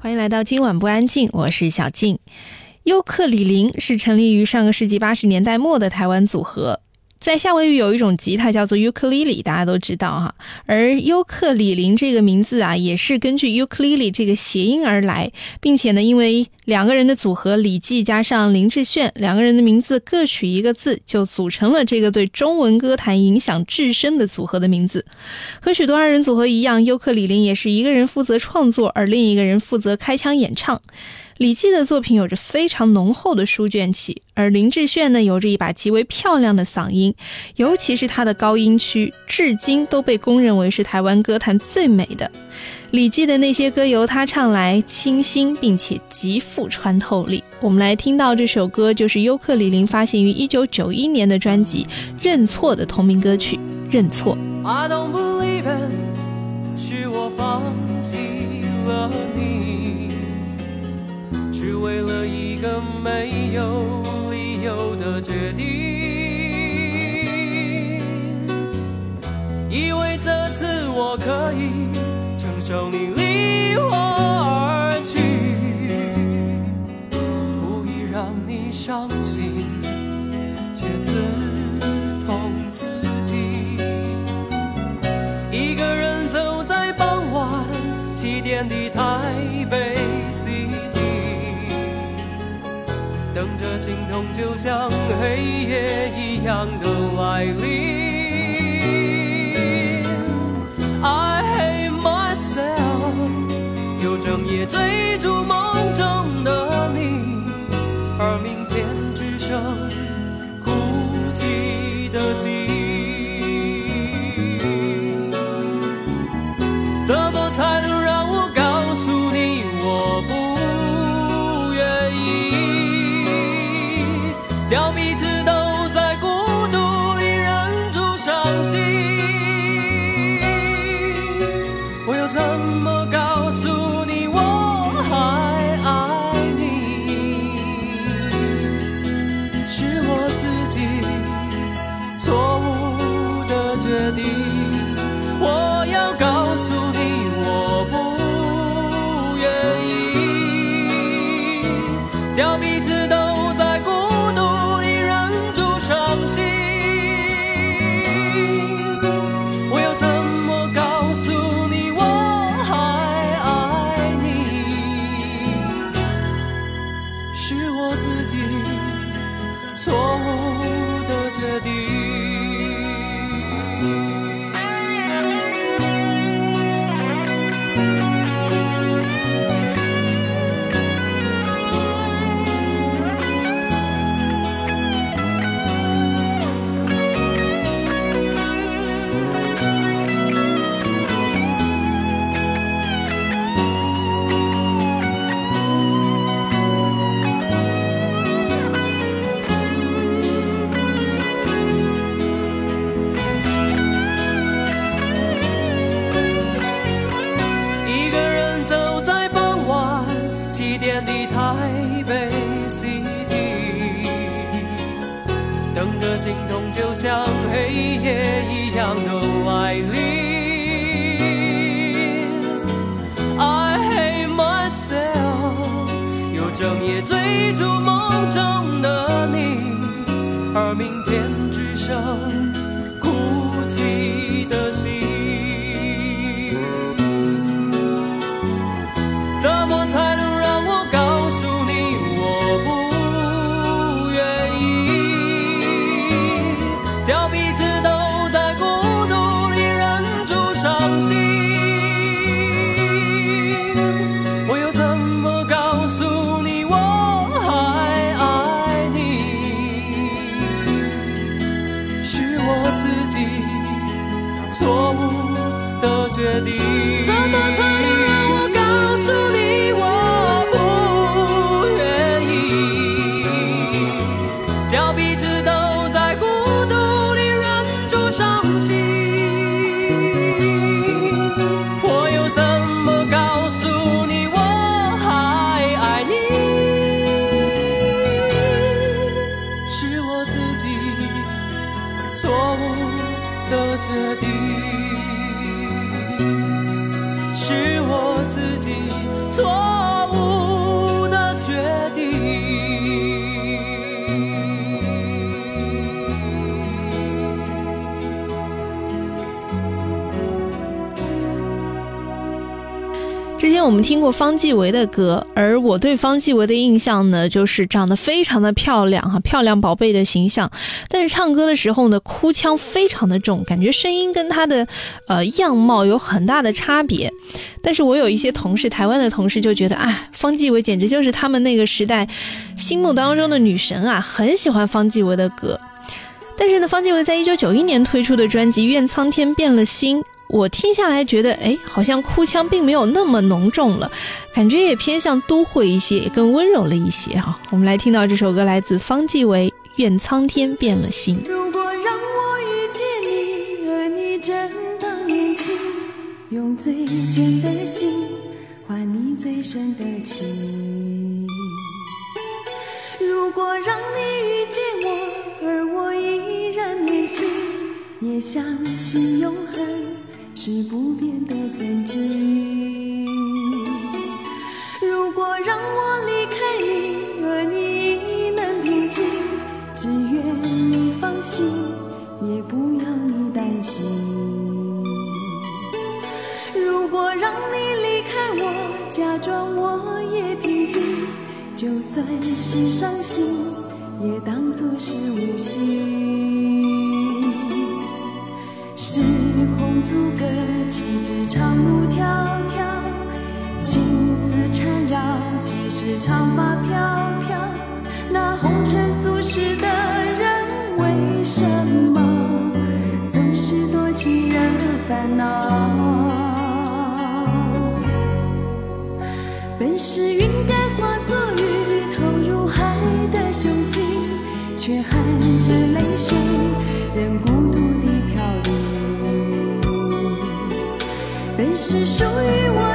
欢迎来到今晚不安静，我是小静。优客李林是成立于上个世纪八十年代末的台湾组合。在夏威夷有一种吉他叫做尤克里里，大家都知道哈。而尤克里林这个名字啊，也是根据尤克里里这个谐音而来，并且呢，因为两个人的组合李记加上林志炫，两个人的名字各取一个字，就组成了这个对中文歌坛影响至深的组合的名字。和许多二人组合一样，尤克里林也是一个人负责创作，而另一个人负责开腔演唱。李记的作品有着非常浓厚的书卷气，而林志炫呢，有着一把极为漂亮的嗓音，尤其是他的高音区，至今都被公认为是台湾歌坛最美的。李记的那些歌由他唱来，清新并且极富穿透力。我们来听到这首歌，就是尤克里林发行于一九九一年的专辑《认错》的同名歌曲《认错》。I don't believe it，是我放弃了你，只为了一个没有理由的决定，以为这次我可以承受你离我而去，故意让你伤心，却刺痛自己。一个人走在傍晚七点的台等着心痛就像黑夜一样的来临。I hate myself，又整夜追逐我们听过方季韦的歌，而我对方季韦的印象呢，就是长得非常的漂亮哈，漂亮宝贝的形象。但是唱歌的时候呢，哭腔非常的重，感觉声音跟他的呃样貌有很大的差别。但是我有一些同事，台湾的同事就觉得，啊，方季韦简直就是他们那个时代心目当中的女神啊，很喜欢方季韦的歌。但是呢，方季韦在一九九一年推出的专辑《愿苍天变了心》。我听下来觉得，哎，好像哭腔并没有那么浓重了，感觉也偏向都会一些，也更温柔了一些哈。我们来听到这首歌，来自方季韦，《愿苍天变了心》。如果让我遇见你，而你正当年轻，用最真的心换你最深的情。如果让你遇见我，而我依然年轻，也相信永恒。是不变的曾经。如果让我离开你，而你能平静，只愿你放心，也不要你担心。如果让你离开我，假装我也平静，就算是伤心，也当作是无心。是足歌，岂止长路迢迢？青丝缠绕，岂是长发飘飘？那红尘俗世的人，为什么总是多情人烦恼？本是云该化作雨，投入海的胸襟，却含着泪水，任孤独是属于我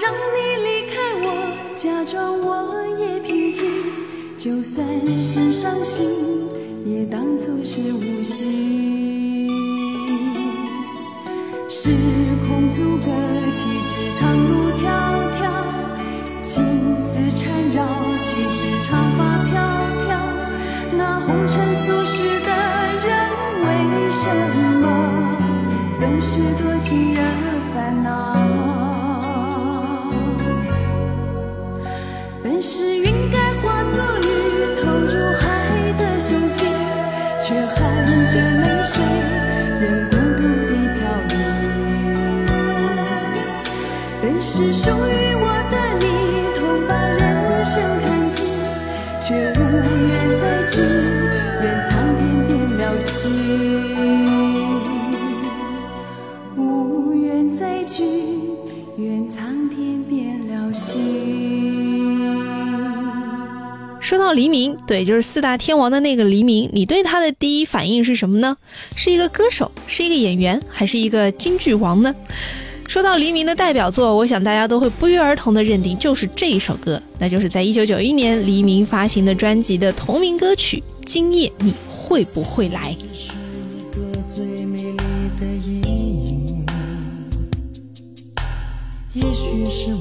让你离开我，假装我也平静，就算是伤心，也当作是无心。时空阻隔，岂止长路迢迢，情丝缠绕，岂是长发飘飘？那红尘俗世的人，为什么总是多情人？是属于黎明，对，就是四大天王的那个黎明，你对他的第一反应是什么呢？是一个歌手，是一个演员，还是一个京剧王呢？说到黎明的代表作，我想大家都会不约而同的认定就是这一首歌，那就是在一九九一年黎明发行的专辑的同名歌曲《今夜你会不会来》。也许是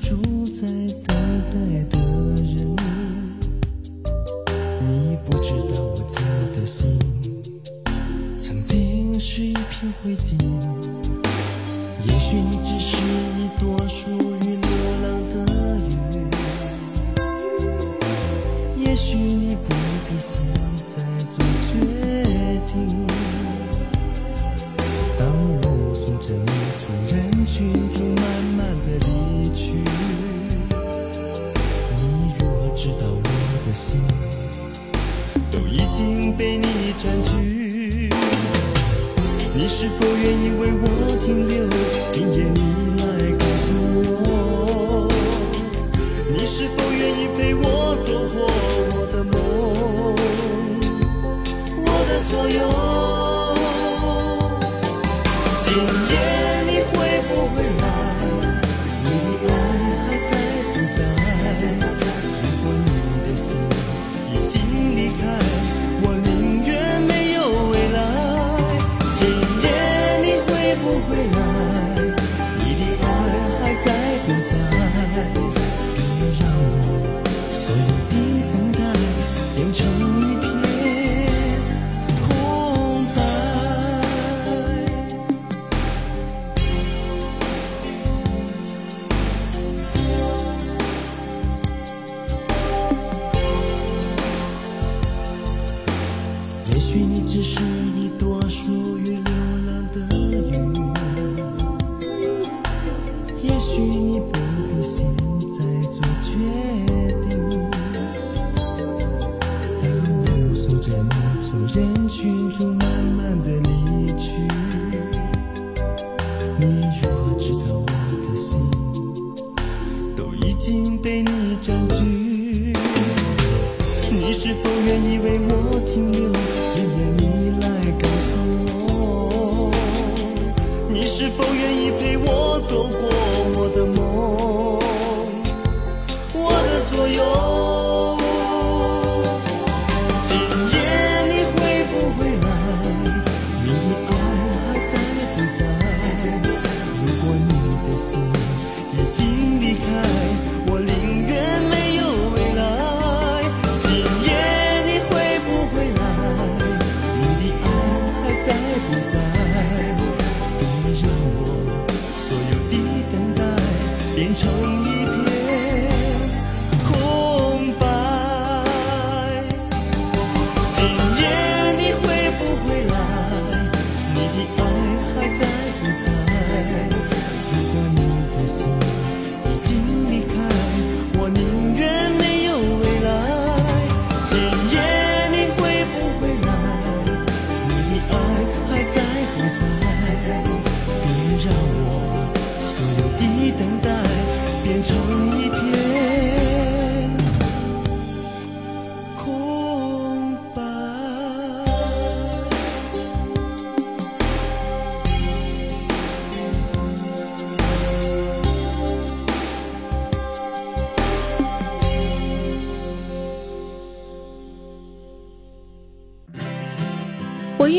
住在等待的人。你不知道我寂寞的心，曾经是一片灰烬。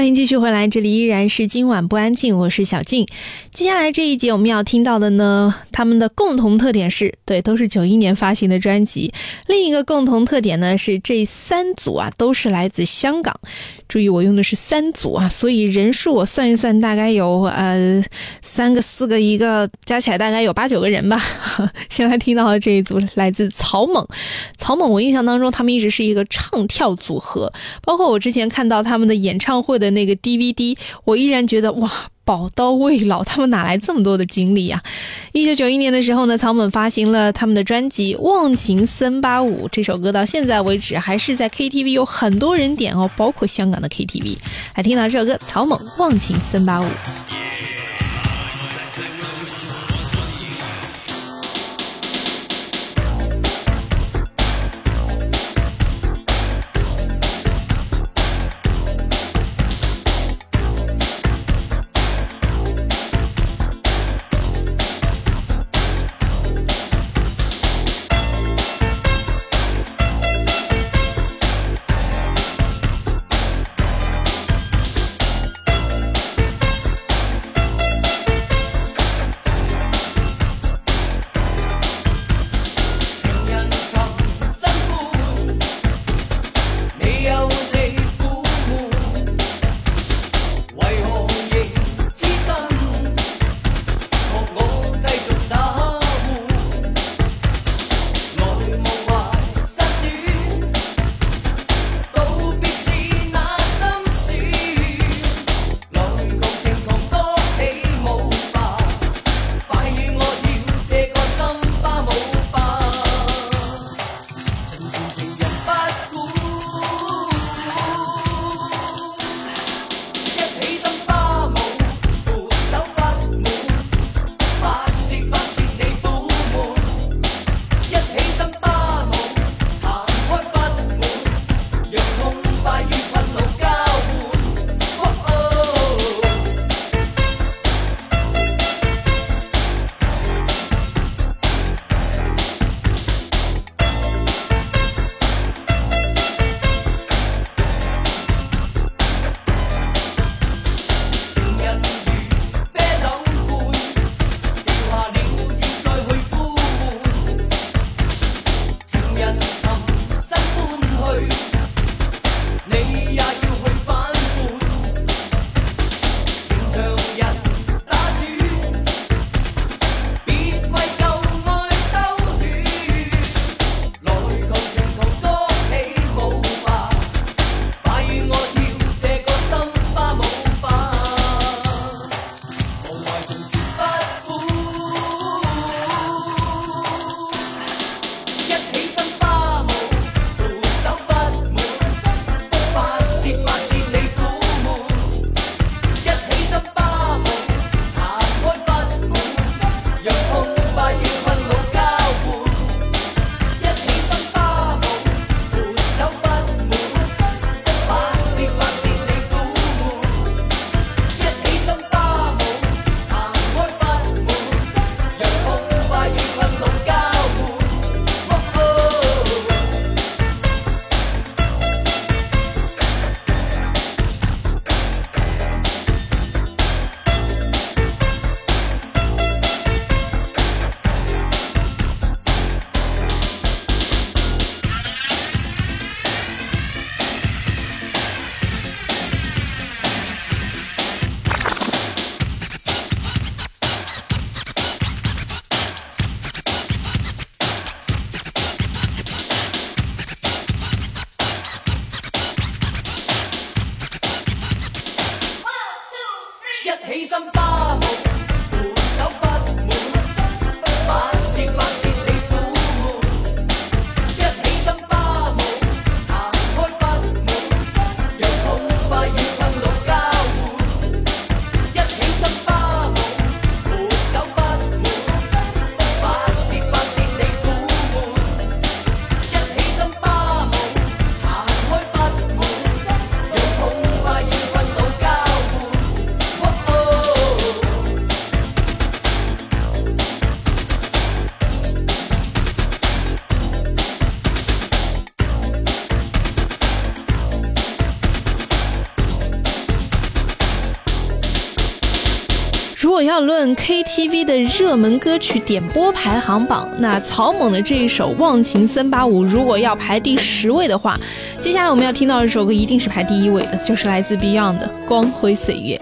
欢迎继续回来，这里依然是今晚不安静，我是小静。接下来这一节我们要听到的呢，他们的共同特点是对，都是九一年发行的专辑。另一个共同特点呢是这三组啊都是来自香港。注意，我用的是三组啊，所以人数我算一算，大概有呃三个、四个、一个，加起来大概有八九个人吧。现在听到的这一组来自草蜢，草蜢我印象当中他们一直是一个唱跳组合，包括我之前看到他们的演唱会的那个 DVD，我依然觉得哇。宝刀未老，他们哪来这么多的精力呀？一九九一年的时候呢，草蜢发行了他们的专辑《忘情森巴舞》，这首歌到现在为止还是在 KTV 有很多人点哦，包括香港的 KTV。还听到这首歌，草蜢《忘情森巴舞》。KTV 的热门歌曲点播排行榜，那草蜢的这一首《忘情三八五》如果要排第十位的话，接下来我们要听到这首歌一定是排第一位的，就是来自 Beyond 的《光辉岁月》。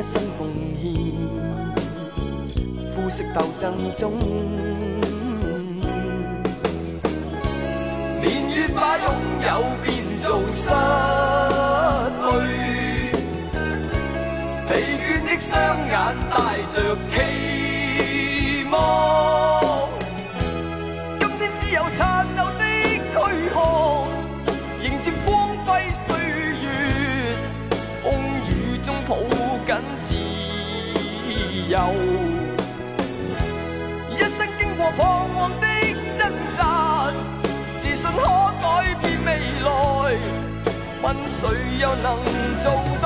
一生奉献，肤色斗争中。年月把拥有变做失去，疲倦的双眼带着期望。由。一生經過彷徨的掙扎，自信可改變未來，問誰又能做到？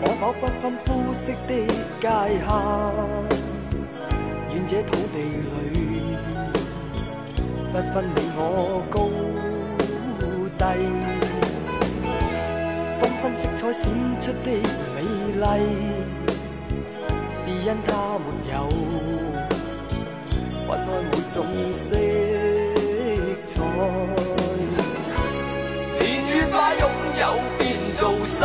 可否不分膚色的界限？这土地裏不分你我高低，缤纷色彩閃出的美麗，是因它沒有分開每種色彩。年月把擁有變做失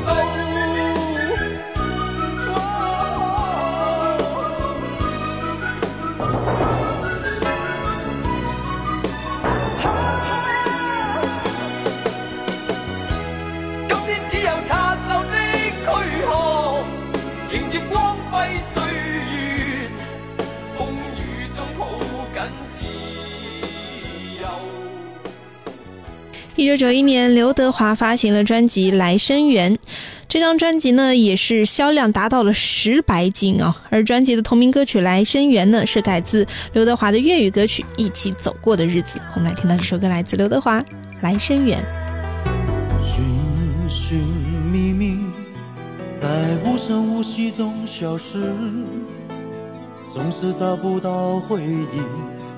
九九一年，刘德华发行了专辑《来生缘》，这张专辑呢也是销量达到了十白金啊。而专辑的同名歌曲《来生缘》呢是改自刘德华的粤语歌曲《一起走过的日子》。我们来听到这首歌，来自刘德华《来生缘》。寻寻觅觅，在无声无息中消失，总是找不到回忆，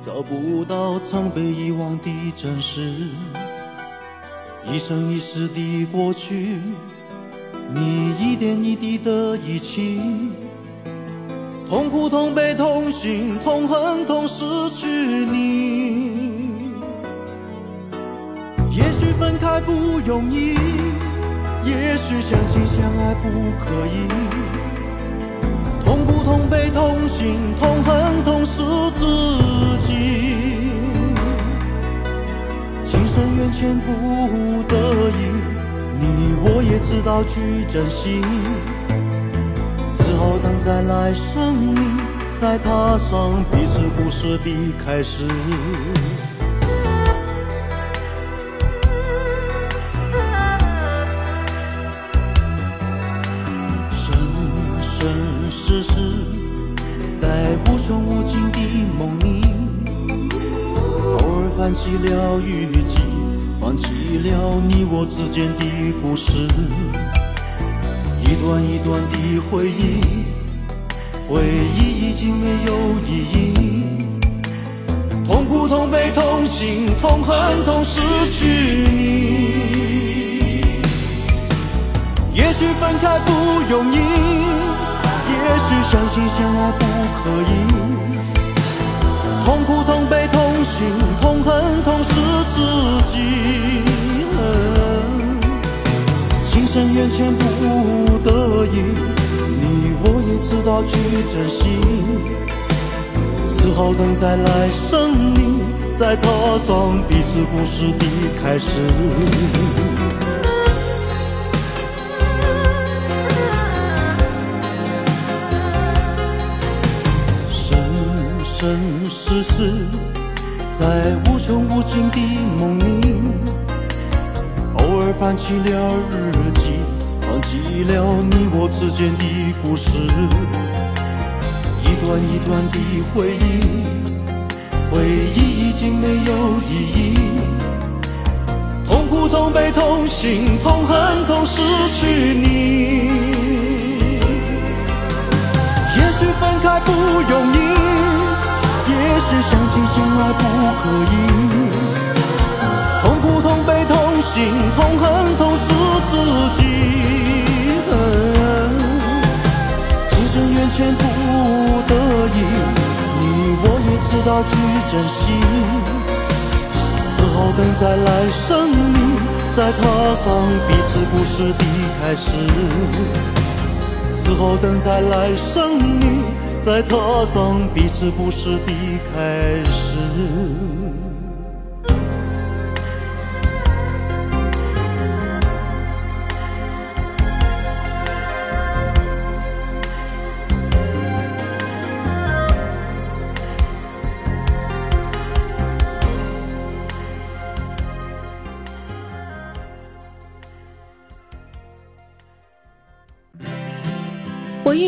找不到曾被遗忘的真实。一生一世的过去，你一点一滴的遗弃，痛苦、痛悲、痛心、痛恨、痛失去你。也许分开不容易，也许相亲相爱不可以，痛苦、痛悲、痛心、痛恨、深缘浅不得已，你我也知道去珍惜，只好等在来生里，再踏上彼此故事的开始。生生世世，在无穷无尽的梦里。偶尔翻起了雨季，放弃了你我之间的故事，一段一段的回忆，回忆已经没有意义。痛苦、痛悲、痛心、痛恨、痛失去你。也许分开不容易，也许相亲相爱不可以。痛苦、痛悲、痛心、痛恨、痛失自己。情深缘浅不得已，你我也知道去珍惜，只好等在来生里，再踏上彼此故事的开始。生生世世，在无穷无尽的梦里，偶尔翻起了日记，忘记了你我之间的故事，一段一段的回忆，回忆已经没有意义。痛苦、痛悲、痛心、痛恨、痛失去你。也许分开不容易，也许相亲相爱不可以。痛苦、痛悲、痛心、痛恨、痛失自己。情深缘浅不得已，你我也知道去珍惜，只好等在来生里，再踏上彼此故事的开始。只好等在来生里，再踏上彼此故事的开始。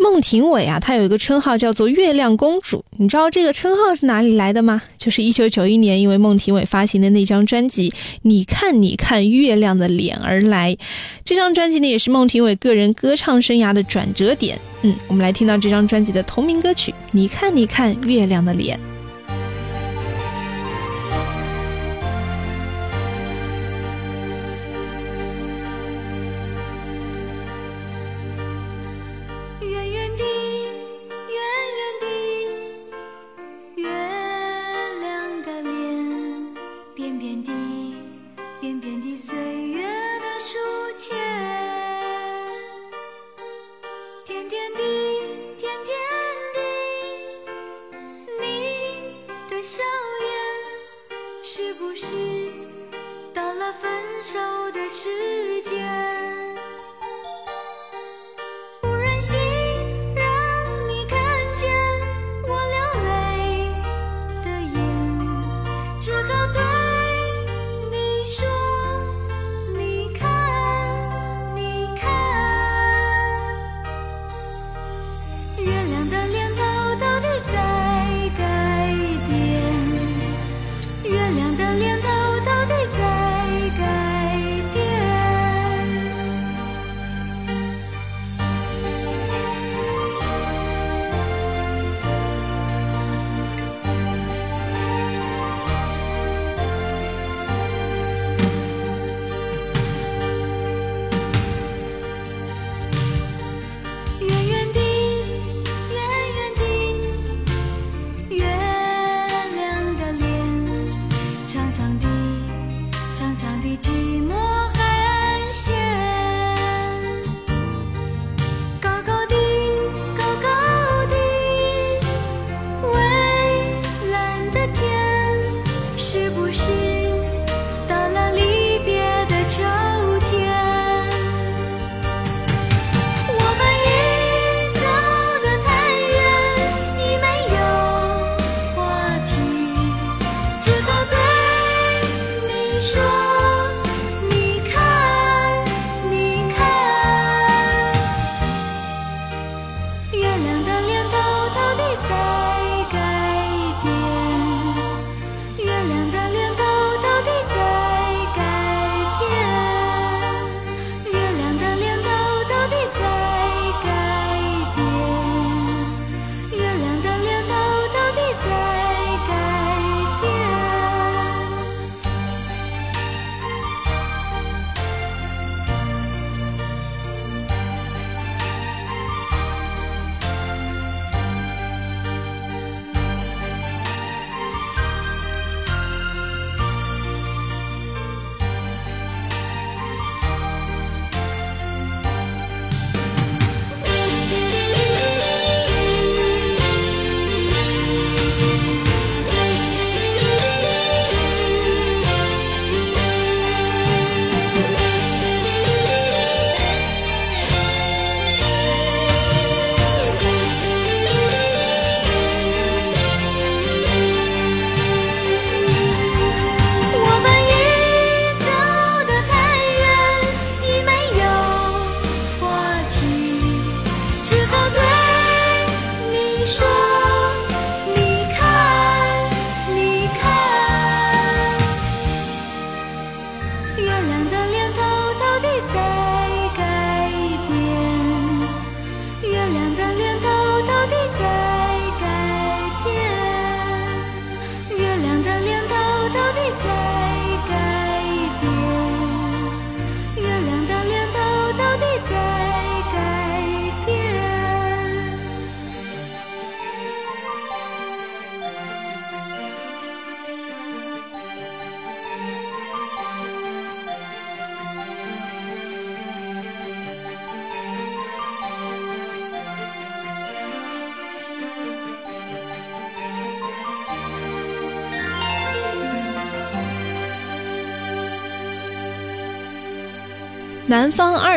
孟庭苇啊，她有一个称号叫做“月亮公主”，你知道这个称号是哪里来的吗？就是一九九一年因为孟庭苇发行的那张专辑《你看你看月亮的脸》而来。这张专辑呢，也是孟庭苇个人歌唱生涯的转折点。嗯，我们来听到这张专辑的同名歌曲《你看你看月亮的脸》。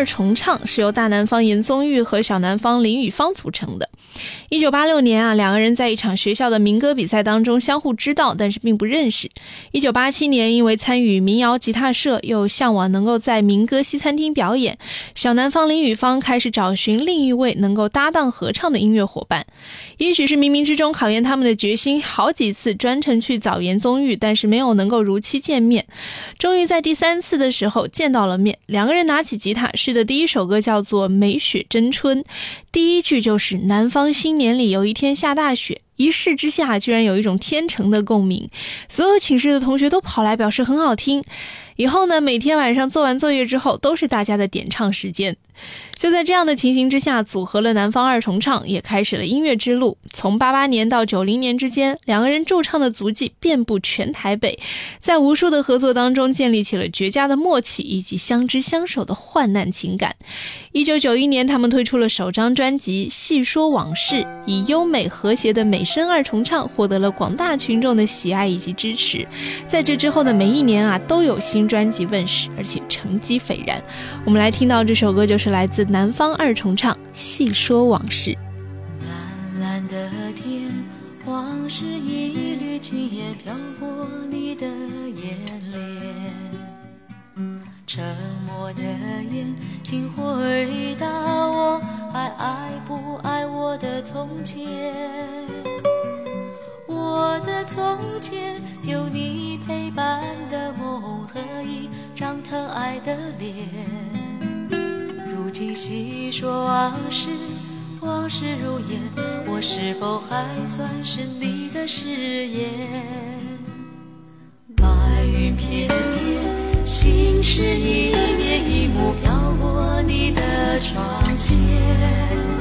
二重唱是由大南方严宗玉和小南方林雨芳组成的。一九八六年啊，两个人在一场学校的民歌比赛当中相互知道，但是并不认识。一九八七年，因为参与民谣吉他社，又向往能够在民歌西餐厅表演，小南方林宇芳开始找寻另一位能够搭档合唱的音乐伙伴。也许是冥冥之中考验他们的决心，好几次专程去找严宗玉，但是没有能够如期见面。终于在第三次的时候见到了面，两个人拿起吉他试的第一首歌叫做《美雪争春》，第一句就是“南方新年里有一天下大雪”。一试之下，居然有一种天成的共鸣，所有寝室的同学都跑来表示很好听。以后呢，每天晚上做完作业之后，都是大家的点唱时间。就在这样的情形之下，组合了南方二重唱，也开始了音乐之路。从八八年到九零年之间，两个人驻唱的足迹遍布全台北，在无数的合作当中，建立起了绝佳的默契以及相知相守的患难情感。一九九一年，他们推出了首张专辑《细说往事》，以优美和谐的美声二重唱，获得了广大群众的喜爱以及支持。在这之后的每一年啊，都有新专辑问世，而且成绩斐然。我们来听到这首歌，就是来自南方二重唱《细说往事》。蓝蓝的天，往事一缕轻烟飘过你的眼帘，沉默的眼睛回答我还爱不爱我的从前。我的从前有你陪伴的梦和一张疼爱的脸。如今细说往事，往事如烟，我是否还算是你的誓言？白云片片，心事一面一幕飘过你的窗前。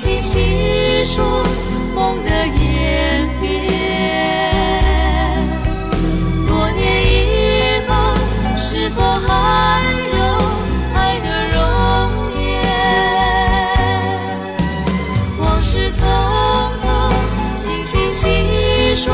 轻轻细说梦的演变。多年以后，是否还有爱的容颜？往事从头，轻轻细说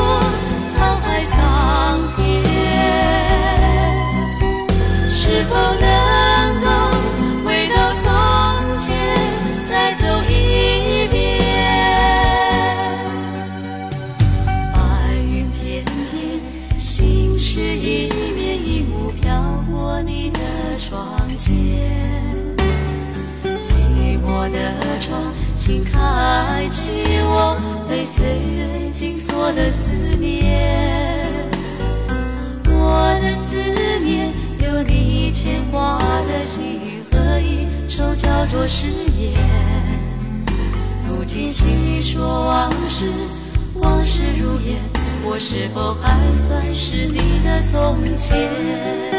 被岁月紧锁的思念。我的思念，有你牵挂的心和一首叫做誓言。如今细说往事，往事如烟，我是否还算是你的从前？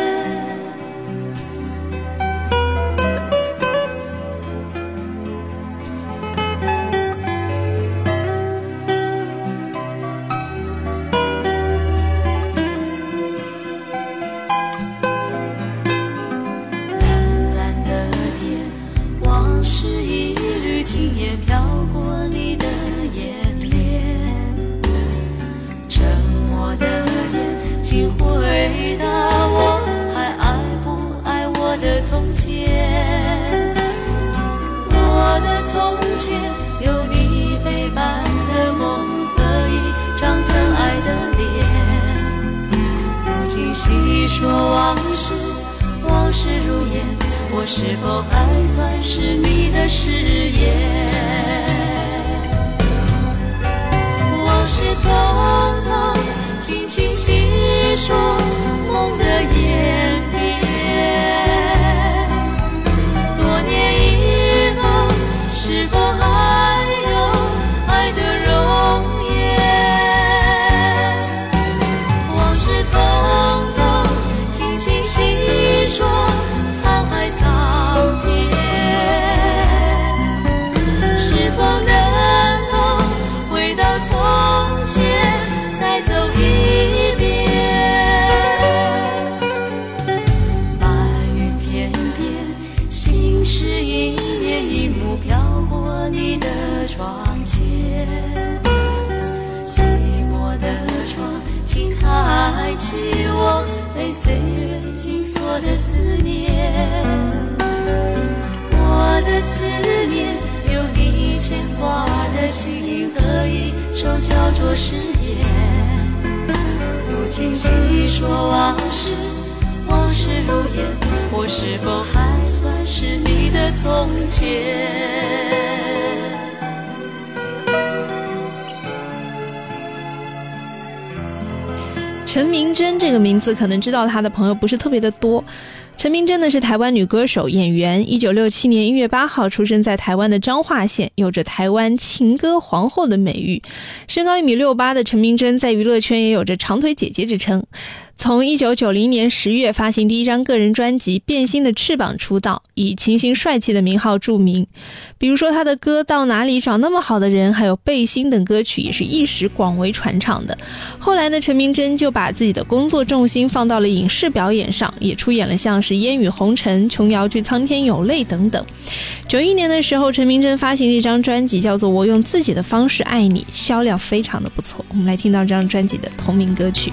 誓言。如今细说往事，往事如烟，我是否还算是你的从前？陈明真这个名字，可能知道她的朋友不是特别的多。陈明真呢是台湾女歌手、演员，一九六七年一月八号出生在台湾的彰化县，有着台湾情歌皇后的美誉。身高一米六八的陈明真，在娱乐圈也有着长腿姐姐之称。从一九九零年十月发行第一张个人专辑《变心的翅膀》出道，以清新帅气的名号著名。比如说他的歌《到哪里找那么好的人》，还有《背心》等歌曲，也是一时广为传唱的。后来呢，陈明真就把自己的工作重心放到了影视表演上，也出演了像是《烟雨红尘》《琼瑶剧苍天有泪》等等。九一年的时候，陈明真发行了一张专辑，叫做《我用自己的方式爱你》，销量非常的不错。我们来听到这张专辑的同名歌曲。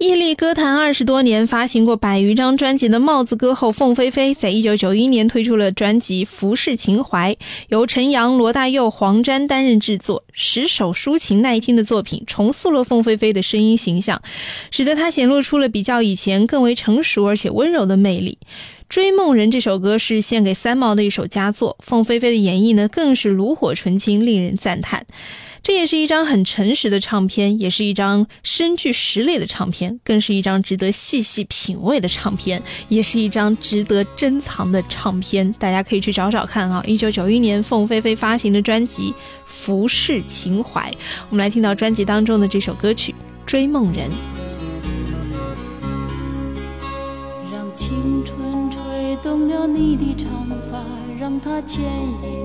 屹立歌坛二十多年，发行过百余张专辑的帽子歌后凤飞飞，在一九九一年推出了专辑《浮世情怀》，由陈阳、罗大佑、黄沾担任制作，十首抒情耐听的作品，重塑了凤飞飞的声音形象，使得她显露出了比较以前更为成熟而且温柔的魅力。《追梦人》这首歌是献给三毛的一首佳作，凤飞飞的演绎呢更是炉火纯青，令人赞叹。这也是一张很诚实的唱片，也是一张深具实力的唱片，更是一张值得细细品味的唱片，也是一张值得珍藏的唱片。大家可以去找找看啊！一九九一年凤飞飞发行的专辑《浮世情怀》，我们来听到专辑当中的这首歌曲《追梦人》。让青春吹动了你的长发，让它牵引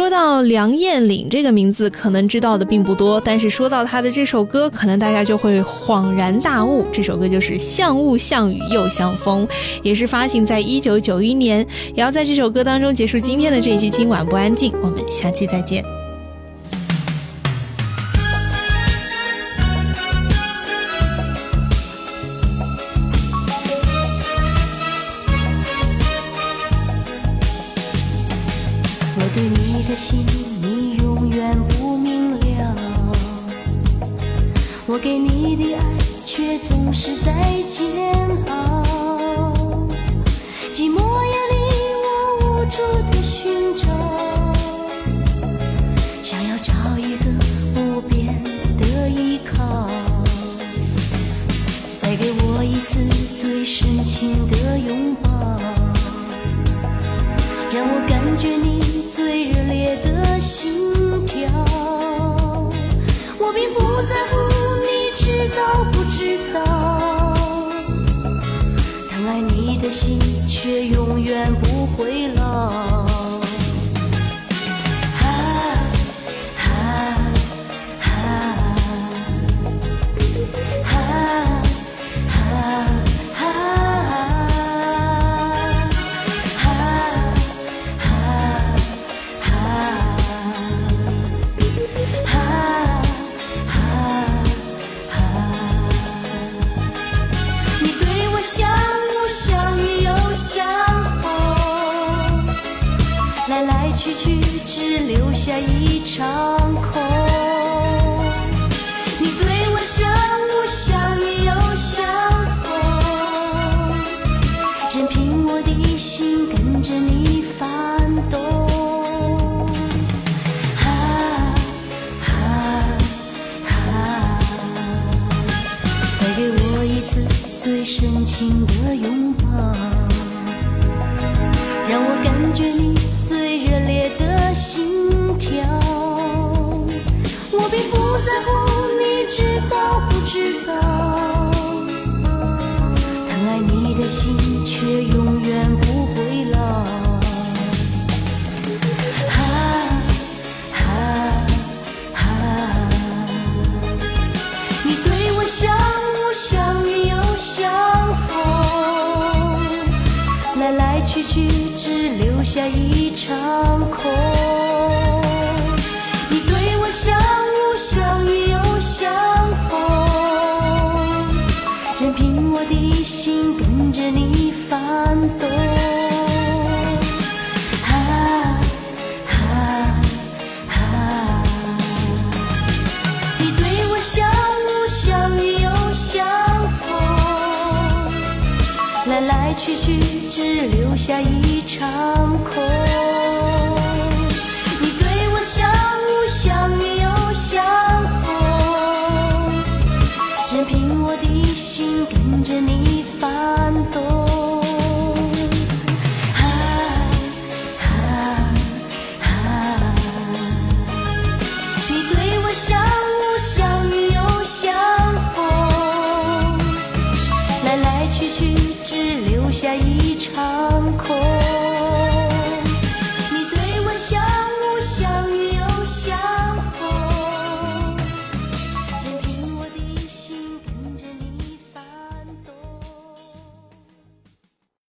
说到梁艳岭这个名字，可能知道的并不多，但是说到她的这首歌，可能大家就会恍然大悟。这首歌就是《像雾像雨又像风》，也是发行在一九九一年。也要在这首歌当中结束今天的这一期《今晚不安静》，我们下期再见。知道不知道，疼爱你的心却永远不会老。啊啊啊！你对我像雾像雨又像风，来来去去只留下一场空。去去只留下一场空。你对我像雾像雨又像风，任凭我的心跟着你翻动。deixa.